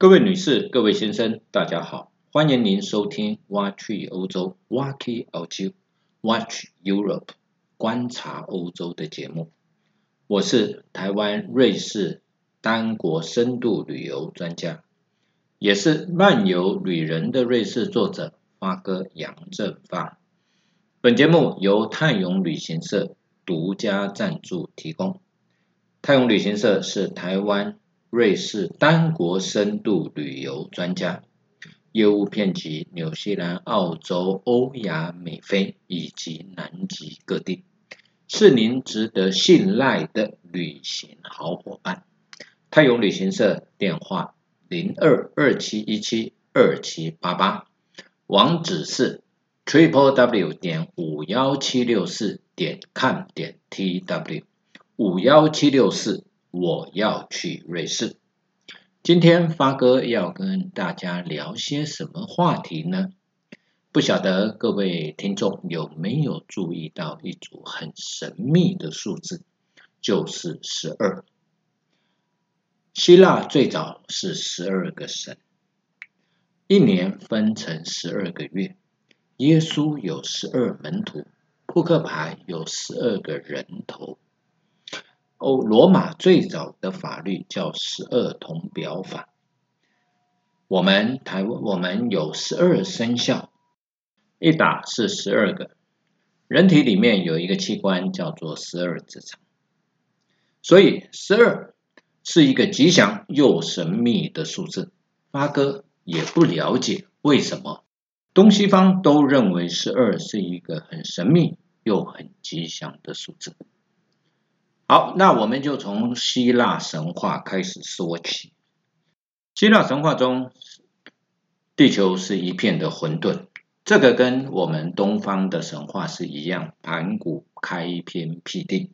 各位女士、各位先生，大家好，欢迎您收听《挖去欧洲 （Walk 欧洲 ）Watch Europe 观察欧洲的节目。我是台湾瑞士单国深度旅游专家，也是漫游旅人的瑞士作者发哥杨正发。本节目由泰永旅行社独家赞助提供。泰永旅行社是台湾。瑞士单国深度旅游专家，业务遍及纽西兰、澳洲、欧亚美非以及南极各地，是您值得信赖的旅行好伙伴。泰永旅行社电话零二二七一七二七八八，网址是 triple w 点五幺七六四点 com 点 t w 五幺七六四。我要去瑞士。今天发哥要跟大家聊些什么话题呢？不晓得各位听众有没有注意到一组很神秘的数字，就是十二。希腊最早是十二个神，一年分成十二个月。耶稣有十二门徒，扑克牌有十二个人头。欧罗马最早的法律叫十二铜表法。我们台湾我们有十二生肖，一打是十二个。人体里面有一个器官叫做十二指肠，所以十二是一个吉祥又神秘的数字。发哥也不了解为什么东西方都认为十二是一个很神秘又很吉祥的数字。好，那我们就从希腊神话开始说起。希腊神话中，地球是一片的混沌，这个跟我们东方的神话是一样，盘古开天辟地。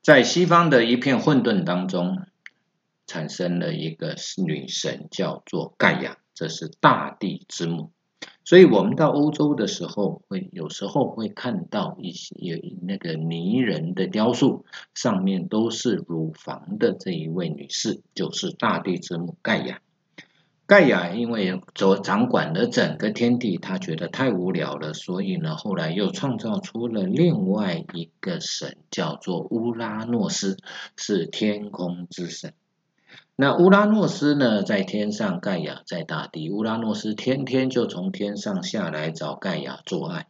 在西方的一片混沌当中，产生了一个女神，叫做盖亚，这是大地之母。所以我们到欧洲的时候，会有时候会看到一些有那个泥人的雕塑，上面都是乳房的这一位女士，就是大地之母盖亚。盖亚因为掌掌管了整个天地，她觉得太无聊了，所以呢，后来又创造出了另外一个神，叫做乌拉诺斯，是天空之神。那乌拉诺斯呢，在天上，盖亚在大地。乌拉诺斯天天就从天上下来找盖亚做爱，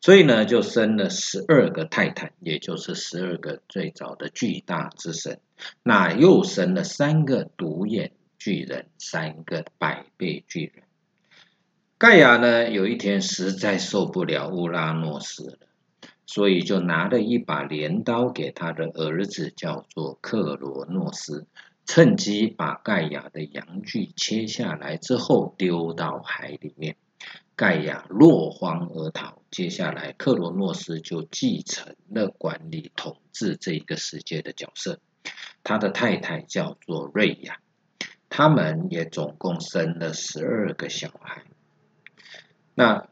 所以呢，就生了十二个泰坦，也就是十二个最早的巨大之神。那又生了三个独眼巨人，三个百倍巨人。盖亚呢，有一天实在受不了乌拉诺斯了，所以就拿了一把镰刀给他的儿子，叫做克罗诺斯。趁机把盖亚的阳具切下来之后丢到海里面，盖亚落荒而逃。接下来，克罗诺斯就继承了管理统治这个世界的角色。他的太太叫做瑞亚，他们也总共生了十二个小孩。那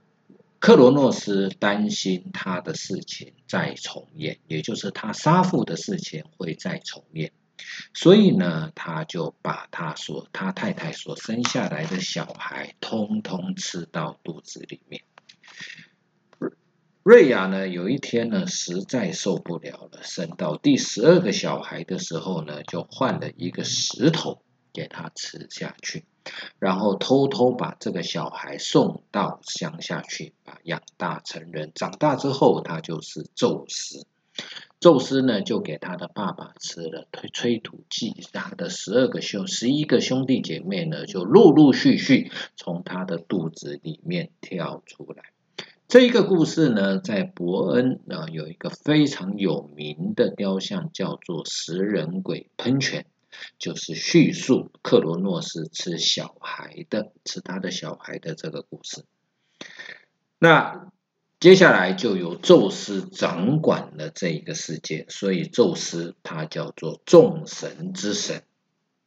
克罗诺斯担心他的事情再重演，也就是他杀父的事情会再重演。所以呢，他就把他所他太太所生下来的小孩，通通吃到肚子里面。瑞亚呢，有一天呢，实在受不了了，生到第十二个小孩的时候呢，就换了一个石头给他吃下去，然后偷偷把这个小孩送到乡下去，把养大成人。长大之后，他就是宙斯。宙斯呢，就给他的爸爸吃了催催吐剂，他的十二个兄十一个兄弟姐妹呢，就陆陆续续从他的肚子里面跳出来。这一个故事呢，在伯恩啊有一个非常有名的雕像，叫做食人鬼喷泉，就是叙述克罗诺斯吃小孩的，吃他的小孩的这个故事。那。接下来就由宙斯掌管了这一个世界，所以宙斯他叫做众神之神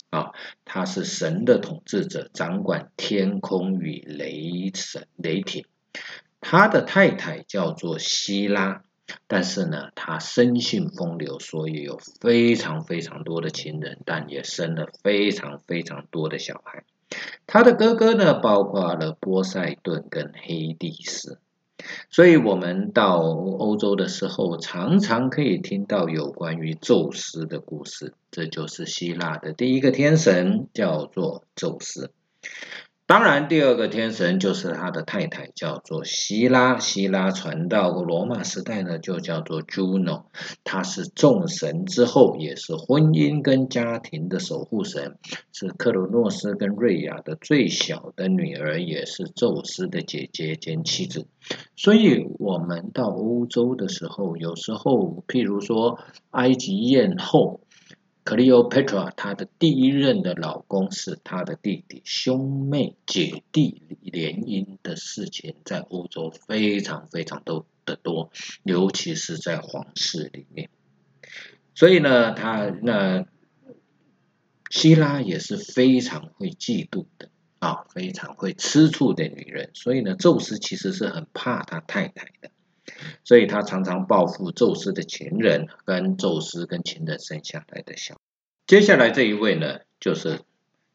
啊，他是神的统治者，掌管天空与雷神雷霆。他的太太叫做希拉，但是呢，他生性风流，所以有非常非常多的情人，但也生了非常非常多的小孩。他的哥哥呢，包括了波塞顿跟黑帝斯。所以，我们到欧洲的时候，常常可以听到有关于宙斯的故事。这就是希腊的第一个天神，叫做宙斯。当然，第二个天神就是他的太太，叫做希拉。希拉传到罗马时代呢，就叫做 Juno。她是众神之后，也是婚姻跟家庭的守护神，是克罗诺斯跟瑞亚的最小的女儿，也是宙斯的姐姐兼妻子。所以，我们到欧洲的时候，有时候，譬如说埃及艳后。Cleopatra，她的第一任的老公是她的弟弟，兄妹姐弟联姻的事情在欧洲非常非常都的多，尤其是在皇室里面。所以呢，他那希拉也是非常会嫉妒的啊，非常会吃醋的女人。所以呢，宙斯其实是很怕他太太的。所以他常常报复宙斯的情人，跟宙斯跟情人生下来的小。接下来这一位呢，就是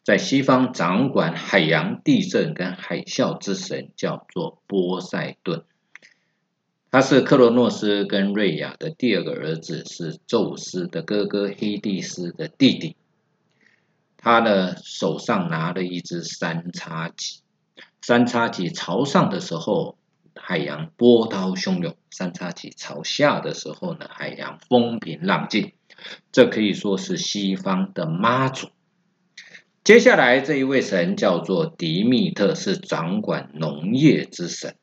在西方掌管海洋、地震跟海啸之神，叫做波塞顿。他是克罗诺斯跟瑞亚的第二个儿子，是宙斯的哥哥黑帝斯的弟弟。他呢手上拿了一只三叉戟，三叉戟朝上的时候。海洋波涛汹涌，三叉戟朝下的时候呢，海洋风平浪静。这可以说是西方的妈祖。接下来这一位神叫做迪密特，是掌管农业之神。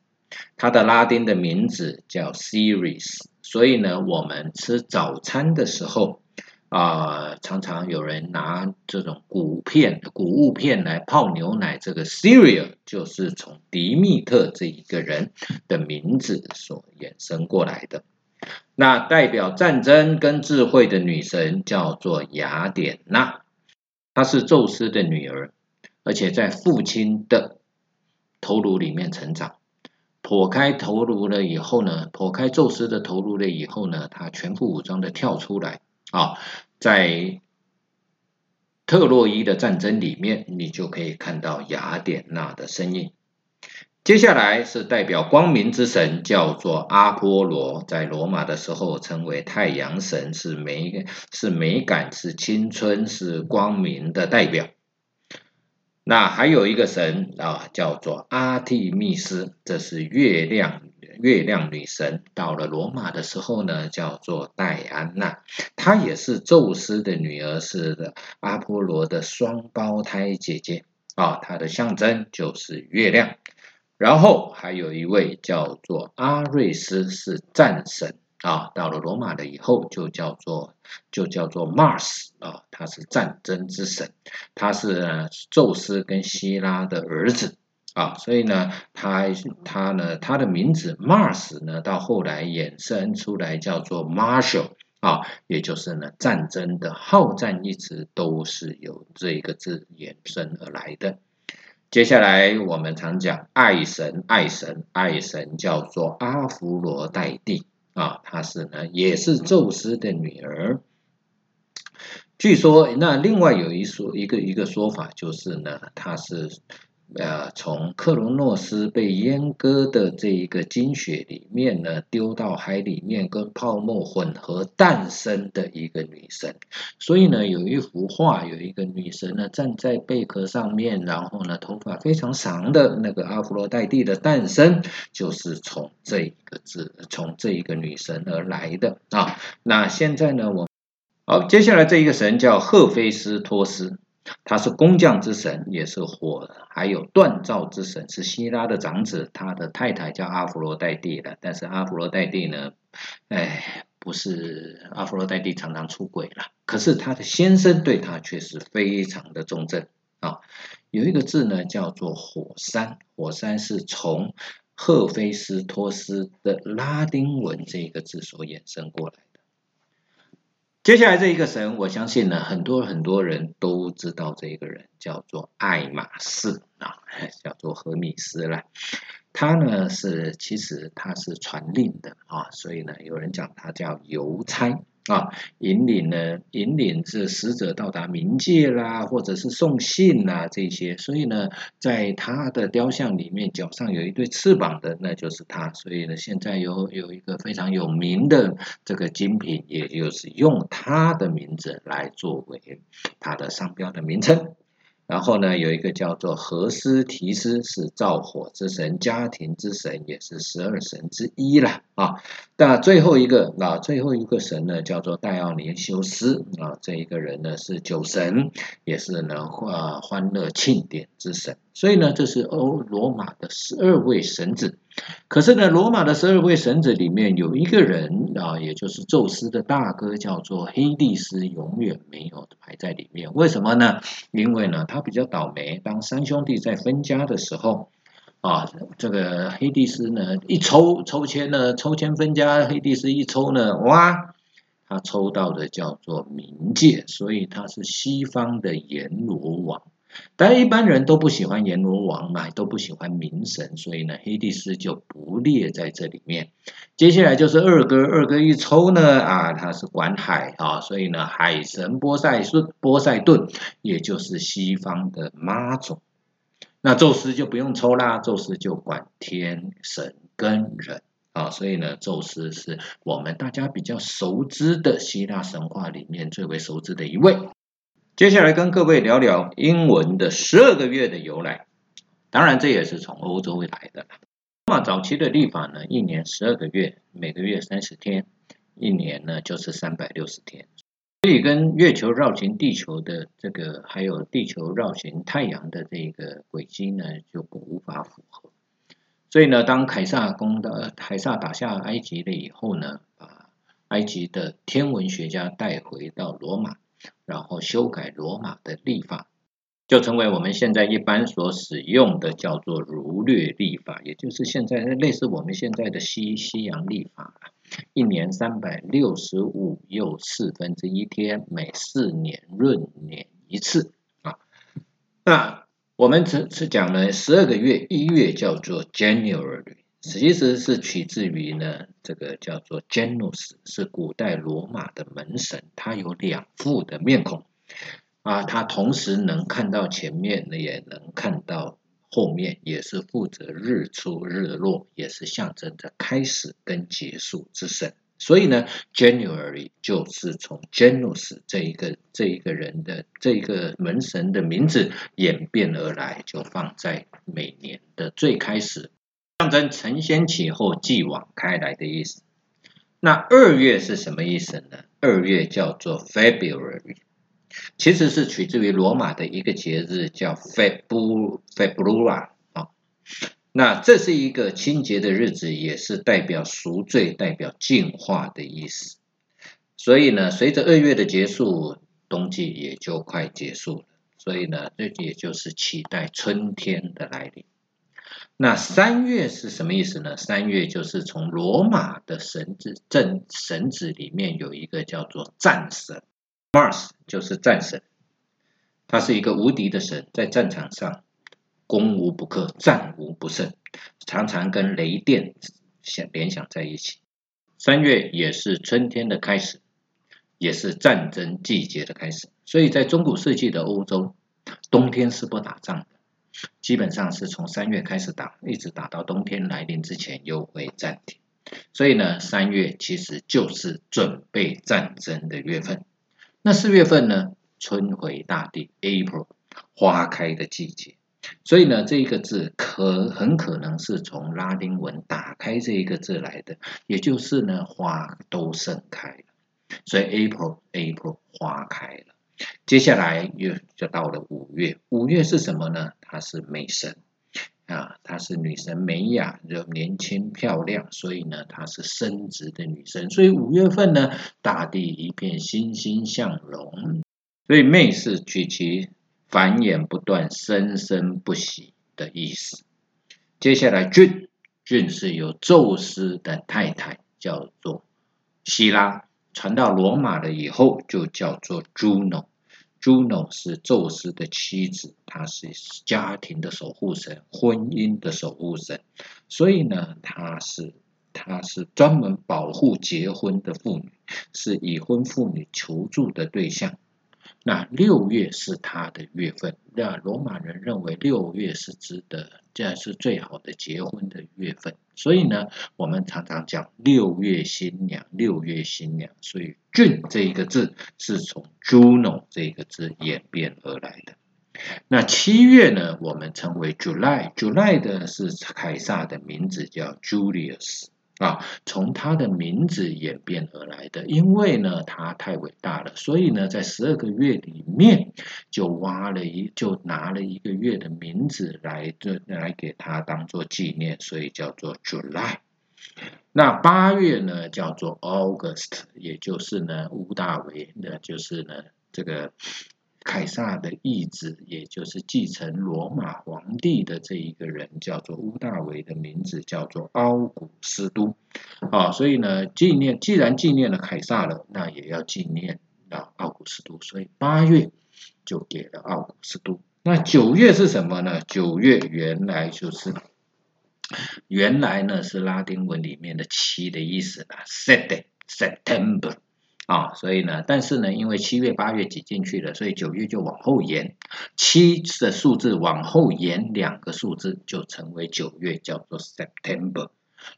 他的拉丁的名字叫 Ceres，所以呢，我们吃早餐的时候。啊，常常有人拿这种谷片、谷物片来泡牛奶，这个 cereal 就是从迪密特这一个人的名字所衍生过来的。那代表战争跟智慧的女神叫做雅典娜，她是宙斯的女儿，而且在父亲的头颅里面成长。剖开头颅了以后呢，剖开宙斯的头颅了以后呢，她全副武装的跳出来啊。在特洛伊的战争里面，你就可以看到雅典娜的身影。接下来是代表光明之神，叫做阿波罗，在罗马的时候称为太阳神，是美是美感，是青春，是光明的代表。那还有一个神啊，叫做阿蒂密斯，这是月亮。月亮女神到了罗马的时候呢，叫做戴安娜，她也是宙斯的女儿，是的阿波罗的双胞胎姐姐啊。她的象征就是月亮。然后还有一位叫做阿瑞斯，是战神啊。到了罗马了以后，就叫做就叫做 Mars 啊，他是战争之神，他是宙斯跟希拉的儿子。啊，所以呢，他他呢，他的名字 Mars 呢，到后来衍生出来叫做 Marshall 啊，也就是呢，战争的好战一直都是由这个字衍生而来的。接下来我们常讲爱神，爱神，爱神叫做阿芙罗代蒂啊，她是呢，也是宙斯的女儿。据说那另外有一说一个一个说法就是呢，她是。呃，从克罗诺斯被阉割的这一个精血里面呢，丢到海里面跟泡沫混合诞生的一个女神。所以呢，有一幅画，有一个女神呢站在贝壳上面，然后呢头发非常长的那个阿弗洛黛蒂的诞生，就是从这一个字，从这一个女神而来的啊。那现在呢，我好，接下来这一个神叫赫菲斯托斯。他是工匠之神，也是火，还有锻造之神，是希拉的长子。他的太太叫阿弗罗代蒂的，但是阿弗罗代蒂呢，哎，不是阿弗罗代蒂常常出轨了。可是他的先生对他却是非常的忠贞啊。有一个字呢，叫做火山，火山是从赫菲斯托斯的拉丁文这个字所衍生过来。接下来这一个神，我相信呢，很多很多人都知道这一个人叫做爱马仕啊，叫做荷 米斯啦。他呢是其实他是传令的啊，所以呢有人讲他叫邮差。啊，引领呢，引领是使者到达冥界啦，或者是送信啦这些，所以呢，在他的雕像里面，脚上有一对翅膀的，那就是他。所以呢，现在有有一个非常有名的这个精品，也就是用他的名字来作为他的商标的名称。然后呢，有一个叫做荷斯提斯，是造火之神、家庭之神，也是十二神之一了啊。那最后一个啊，最后一个神呢，叫做戴奥尼修斯啊。这一个人呢是酒神，也是呢欢欢乐庆典之神。所以呢，这是欧罗马的十二位神子。可是呢，罗马的十二位神子里面有一个人啊，也就是宙斯的大哥，叫做黑帝斯，永远没有排在里面。为什么呢？因为呢，他比较倒霉。当三兄弟在分家的时候，啊，这个黑帝斯呢，一抽抽签呢，抽签分家，黑帝斯一抽呢，哇，他抽到的叫做冥界，所以他是西方的阎罗王。但一般人都不喜欢阎罗王嘛，都不喜欢冥神，所以呢，黑帝斯就不列在这里面。接下来就是二哥，二哥一抽呢，啊，他是管海啊，所以呢，海神波塞波塞顿，也就是西方的妈祖。那宙斯就不用抽啦，宙斯就管天神跟人啊，所以呢，宙斯是我们大家比较熟知的希腊神话里面最为熟知的一位。接下来跟各位聊聊英文的十二个月的由来，当然这也是从欧洲来的。那么早期的历法呢，一年十二个月，每个月三十天，一年呢就是三百六十天，所以跟月球绕行地球的这个，还有地球绕行太阳的这个轨迹呢，就无法符合。所以呢，当凯撒攻的凯撒打下埃及了以后呢，把埃及的天文学家带回到罗马。然后修改罗马的历法，就成为我们现在一般所使用的叫做儒略历法，也就是现在类似我们现在的西西洋历法，一年三百六十五又四分之一天，每四年闰年一次啊。那我们只是讲了十二个月，一月叫做 January。其实是取自于呢，这个叫做 Janus，是古代罗马的门神，他有两副的面孔啊，他同时能看到前面，也能看到后面，也是负责日出日落，也是象征着开始跟结束之神。所以呢，January 就是从 Janus 这一个这一个人的这一个门神的名字演变而来，就放在每年的最开始。象征承先启后、继往开来的意思。那二月是什么意思呢？二月叫做 February，其实是取自于罗马的一个节日，叫 Febru Februa 啊。那这是一个清洁的日子，也是代表赎罪、代表净化的意思。所以呢，随着二月的结束，冬季也就快结束了。所以呢，这也就是期待春天的来临。那三月是什么意思呢？三月就是从罗马的神子正神子里面有一个叫做战神，Mars 就是战神，他是一个无敌的神，在战场上攻无不克，战无不胜，常常跟雷电想联想在一起。三月也是春天的开始，也是战争季节的开始，所以在中古世纪的欧洲，冬天是不打仗的。基本上是从三月开始打，一直打到冬天来临之前又会暂停。所以呢，三月其实就是准备战争的月份。那四月份呢，春回大地，April，花开的季节。所以呢，这一个字可很可能是从拉丁文“打开”这一个字来的，也就是呢，花都盛开了。所以 April，April，花开了。接下来又就到了五月，五月是什么呢？她是美神啊，她是女神美雅，就年轻漂亮，所以呢，她是生殖的女神。所以五月份呢，大地一片欣欣向荣。所以妹是取其繁衍不断、生生不息的意思。接下来俊俊是有宙斯的太太，叫做希拉。传到罗马了以后，就叫做 Juno。Juno 是宙斯的妻子，她是家庭的守护神，婚姻的守护神，所以呢，她是她是专门保护结婚的妇女，是已婚妇女求助的对象。那六月是他的月份，那罗马人认为六月是值得，这是最好的结婚的月份，所以呢，我们常常讲六月新娘，六月新娘，所以“俊”这一个字是从 Juno 这个字演变而来的。那七月呢，我们称为 July，July 的是凯撒的名字叫 Julius。啊，从他的名字演变而来的，因为呢，他太伟大了，所以呢，在十二个月里面就挖了一，就拿了一个月的名字来，这来给他当做纪念，所以叫做 July。那八月呢，叫做 August，也就是呢，乌大维，那就是呢，这个。凯撒的义子，也就是继承罗马皇帝的这一个人，叫做乌大维的名字叫做奥古斯都，啊，所以呢，纪念既然纪念了凯撒了，那也要纪念啊奥古斯都，所以八月就给了奥古斯都。那九月是什么呢？九月原来就是原来呢是拉丁文里面的七的意思啦，September。啊，所以呢，但是呢，因为七月、八月挤进去了，所以九月就往后延，七的数字往后延两个数字，就成为九月，叫做 September。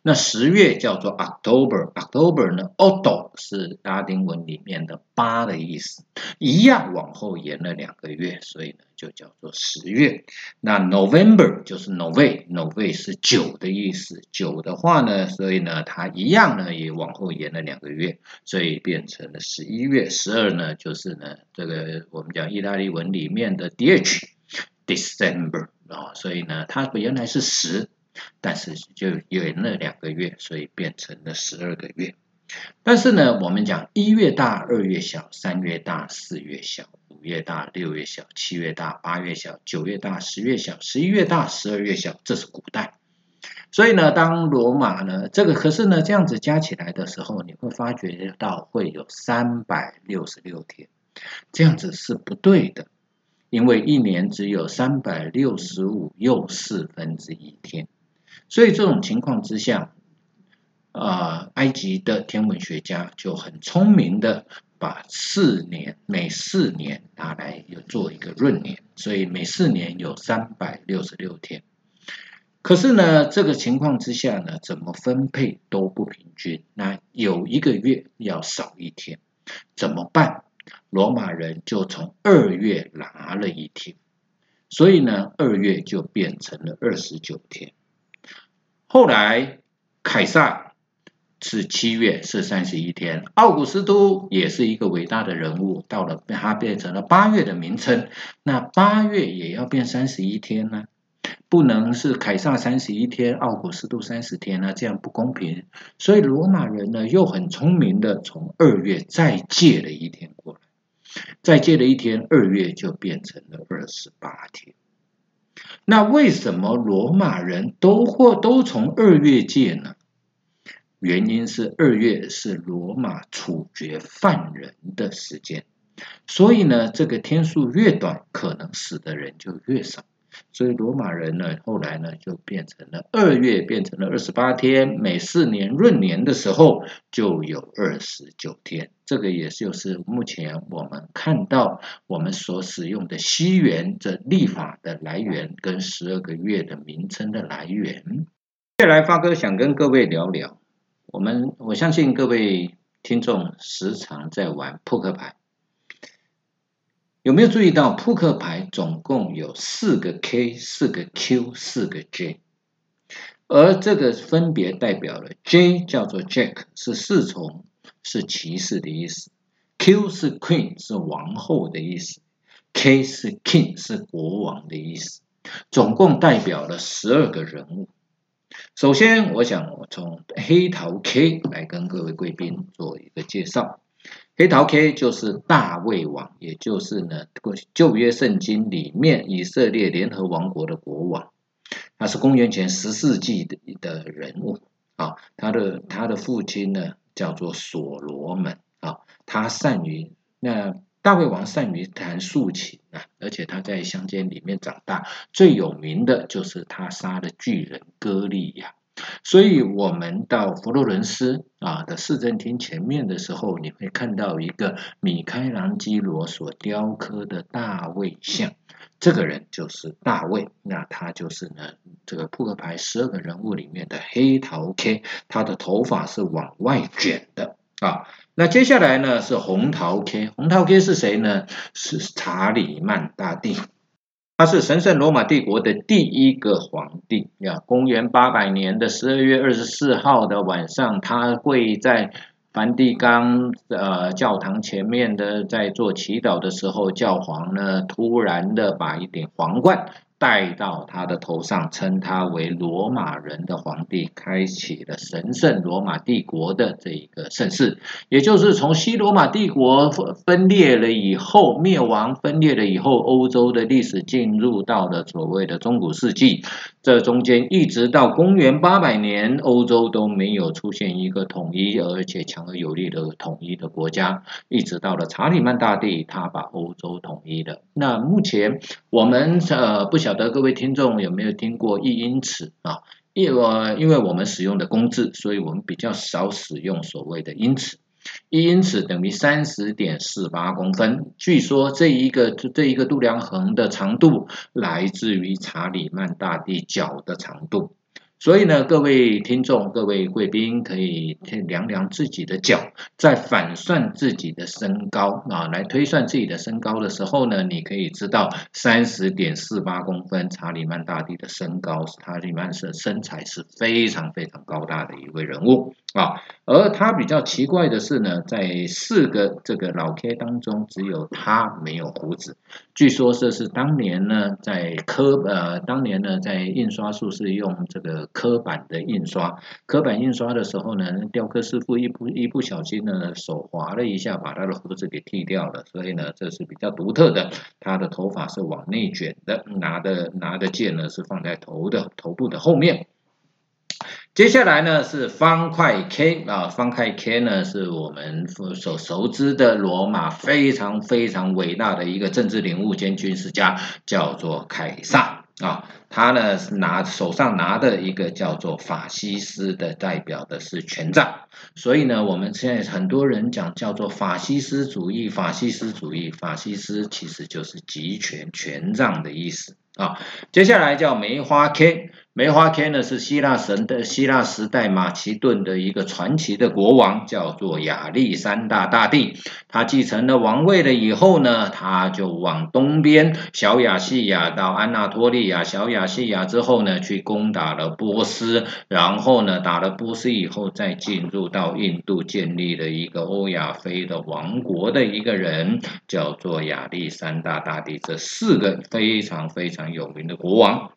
那十月叫做 October，October 呢，Otto 是拉丁文里面的八的意思，一样往后延了两个月，所以呢就叫做十月。那 November 就是 Nove，Nove 是九的意思，九的话呢，所以呢它一样呢也往后延了两个月，所以变成了十一月。十二呢就是呢这个我们讲意大利文里面的 Dec，December 啊，所以呢它原来是十。但是就因为那两个月，所以变成了十二个月。但是呢，我们讲一月大，二月小，三月大，四月小，五月大，六月小，七月大，八月小，九月大，十月小，十一月大，十二月小，这是古代。所以呢，当罗马呢，这个可是呢，这样子加起来的时候，你会发觉到会有三百六十六天，这样子是不对的，因为一年只有三百六十五又四分之一天。所以这种情况之下，啊，埃及的天文学家就很聪明的把四年每四年拿来又做一个闰年，所以每四年有三百六十六天。可是呢，这个情况之下呢，怎么分配都不平均，那有一个月要少一天，怎么办？罗马人就从二月拿了一天，所以呢，二月就变成了二十九天。后来，凯撒是七月，是三十一天；奥古斯都也是一个伟大的人物，到了他变成了八月的名称。那八月也要变三十一天呢？不能是凯撒三十一天，奥古斯都三十天呢？这样不公平。所以罗马人呢，又很聪明的从二月再借了一天过来，再借了一天，二月就变成了二十八。那为什么罗马人都或都从二月戒呢？原因是二月是罗马处决犯人的时间，所以呢，这个天数越短，可能死的人就越少。所以罗马人呢，后来呢就变成了二月变成了二十八天，每四年闰年的时候就有二十九天。这个也就是目前我们看到我们所使用的西元这历法的来源跟十二个月的名称的来源。接下来发哥想跟各位聊聊，我们我相信各位听众时常在玩扑克牌。有没有注意到扑克牌总共有四个 K、四个 Q、四个 J，而这个分别代表了 J 叫做 Jack 是侍从，是骑士的意思；Q 是 Queen 是王后的意思；K 是 King 是国王的意思。总共代表了十二个人物。首先，我想我从黑桃 K 来跟各位贵宾做一个介绍。黑桃 K 就是大卫王，也就是呢旧约圣经里面以色列联合王国的国王，他是公元前十世纪的的人物啊。他的他的父亲呢叫做所罗门啊，他善于那大卫王善于弹竖琴啊，而且他在乡间里面长大，最有名的就是他杀了巨人歌利亚。所以，我们到佛罗伦斯啊的市政厅前面的时候，你会看到一个米开朗基罗所雕刻的大卫像。这个人就是大卫，那他就是呢这个扑克牌十二个人物里面的黑桃 K，他的头发是往外卷的啊。那接下来呢是红桃 K，红桃 K 是谁呢？是查理曼大帝。他是神圣罗马帝国的第一个皇帝呀。公元八百年的十二月二十四号的晚上，他跪在梵蒂冈呃教堂前面的，在做祈祷的时候，教皇呢突然的把一顶皇冠。戴到他的头上，称他为罗马人的皇帝，开启了神圣罗马帝国的这一个盛世。也就是从西罗马帝国分裂了以后，灭亡分裂了以后，欧洲的历史进入到了所谓的中古世纪。这中间一直到公元八百年，欧洲都没有出现一个统一而且强而有力的统一的国家。一直到了查理曼大帝，他把欧洲统一了。那目前我们呃不晓得各位听众有没有听过一英尺啊？因为因为我们使用的公制，所以我们比较少使用所谓的英尺。一英尺等于三十点四八公分。据说这一个这一个度量衡的长度来自于查理曼大帝脚的长度。所以呢，各位听众、各位贵宾可以量量自己的脚，在反算自己的身高啊，来推算自己的身高的时候呢，你可以知道三十点四八公分，查理曼大帝的身高，查理曼是身材是非常非常高大的一位人物啊。而他比较奇怪的是呢，在四个这个老 K 当中，只有他没有胡子。据说这是当年呢，在刻呃，当年呢，在印刷术是用这个。刻板的印刷，刻板印刷的时候呢，雕刻师傅一不一不小心呢，手划了一下，把他的胡子给剃掉了。所以呢，这是比较独特的。他的头发是往内卷的，拿的拿的剑呢是放在头的头部的后面。接下来呢是方块 K 啊，方块 K 呢是我们所熟知的罗马非常非常伟大的一个政治人物兼军事家，叫做凯撒啊。他呢是拿手上拿的一个叫做法西斯的，代表的是权杖。所以呢，我们现在很多人讲叫做法西斯主义，法西斯主义，法西斯其实就是集权权杖的意思啊。接下来叫梅花 K。梅花 K 呢是希腊神的希腊时代马其顿的一个传奇的国王，叫做亚历山大大帝。他继承了王位了以后呢，他就往东边小亚细亚到安纳托利亚，小亚细亚之后呢，去攻打了波斯，然后呢，打了波斯以后，再进入到印度，建立了一个欧亚非的王国的一个人，叫做亚历山大大帝。这四个非常非常有名的国王。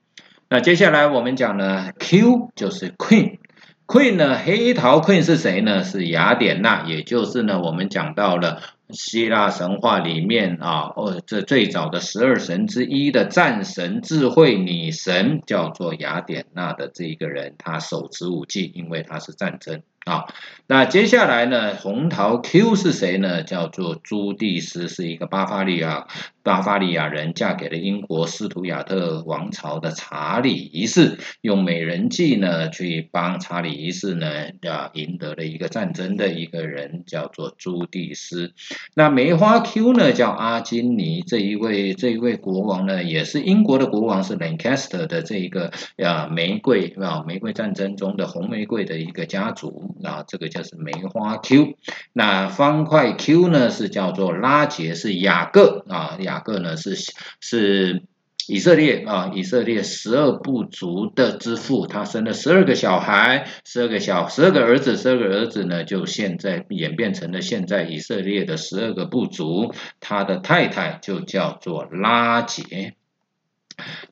那接下来我们讲呢，Q 就是 Queen，Queen 呢，黑桃 Queen 是谁呢？是雅典娜，也就是呢，我们讲到了希腊神话里面啊，哦，这最早的十二神之一的战神、智慧女神，叫做雅典娜的这一个人，她手持武器，因为她是战争。啊，那接下来呢？红桃 Q 是谁呢？叫做朱蒂斯，是一个巴伐利亚巴伐利亚人，嫁给了英国斯图亚特王朝的查理一世，用美人计呢去帮查理一世呢啊赢得了一个战争的一个人，叫做朱蒂斯。那梅花 Q 呢叫阿金尼，这一位这一位国王呢也是英国的国王，是 Lancaster 的这一个啊玫瑰啊玫瑰战争中的红玫瑰的一个家族。啊，这个就是梅花 Q，那方块 Q 呢是叫做拉杰，是雅各啊，雅各呢是是以色列啊，以色列十二部族的之父，他生了十二个小孩，十二个小十二个儿子，十二个儿子呢就现在演变成了现在以色列的十二个部族，他的太太就叫做拉杰。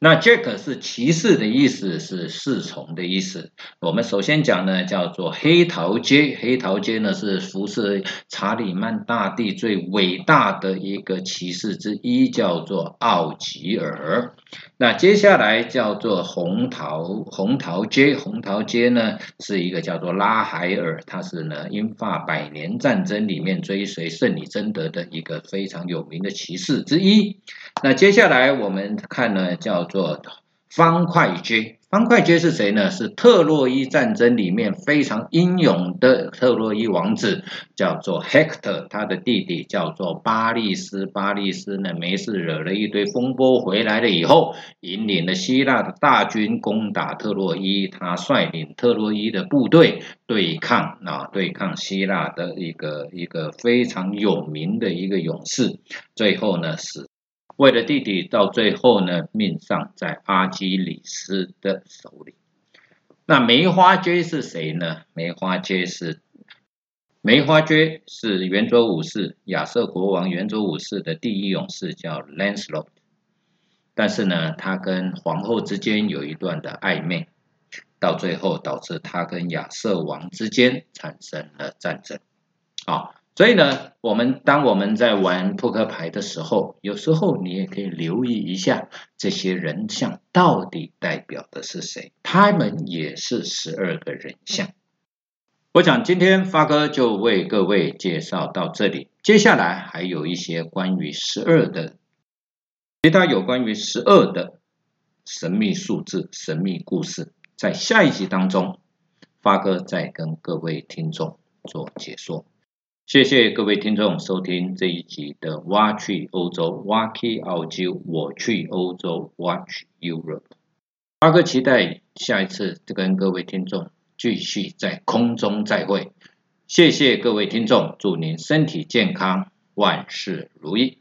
那 Jack 是骑士的意思，是侍从的意思。我们首先讲呢，叫做黑桃街。黑桃街呢是服侍查理曼大帝最伟大的一个骑士之一，叫做奥吉尔。那接下来叫做红桃红桃街。红桃街呢是一个叫做拉海尔，它是呢英法百年战争里面追随圣女贞德的一个非常有名的骑士之一。那接下来我们看呢，叫做方块街。方块街是谁呢？是特洛伊战争里面非常英勇的特洛伊王子，叫做 Hector。他的弟弟叫做巴利斯。巴利斯呢，没事惹了一堆风波，回来了以后，引领了希腊的大军攻打特洛伊。他率领特洛伊的部队对抗啊，对抗希腊的一个一个非常有名的一个勇士。最后呢，死。为了弟弟，到最后呢，命丧在阿基里斯的手里。那梅花爵是谁呢？梅花爵是梅花爵是圆桌武士亚瑟国王圆桌武士的第一勇士，叫 Lancelot。但是呢，他跟皇后之间有一段的暧昧，到最后导致他跟亚瑟王之间产生了战争。啊。所以呢，我们当我们在玩扑克牌的时候，有时候你也可以留意一下这些人像到底代表的是谁。他们也是十二个人像。我想今天发哥就为各位介绍到这里，接下来还有一些关于十二的其他有关于十二的神秘数字、神秘故事，在下一集当中，发哥再跟各位听众做解说。谢谢各位听众收听这一集的挖去欧洲，挖去澳洲，我去欧洲，Watch Europe。阿哥期待下一次跟各位听众继续在空中再会。谢谢各位听众，祝您身体健康，万事如意。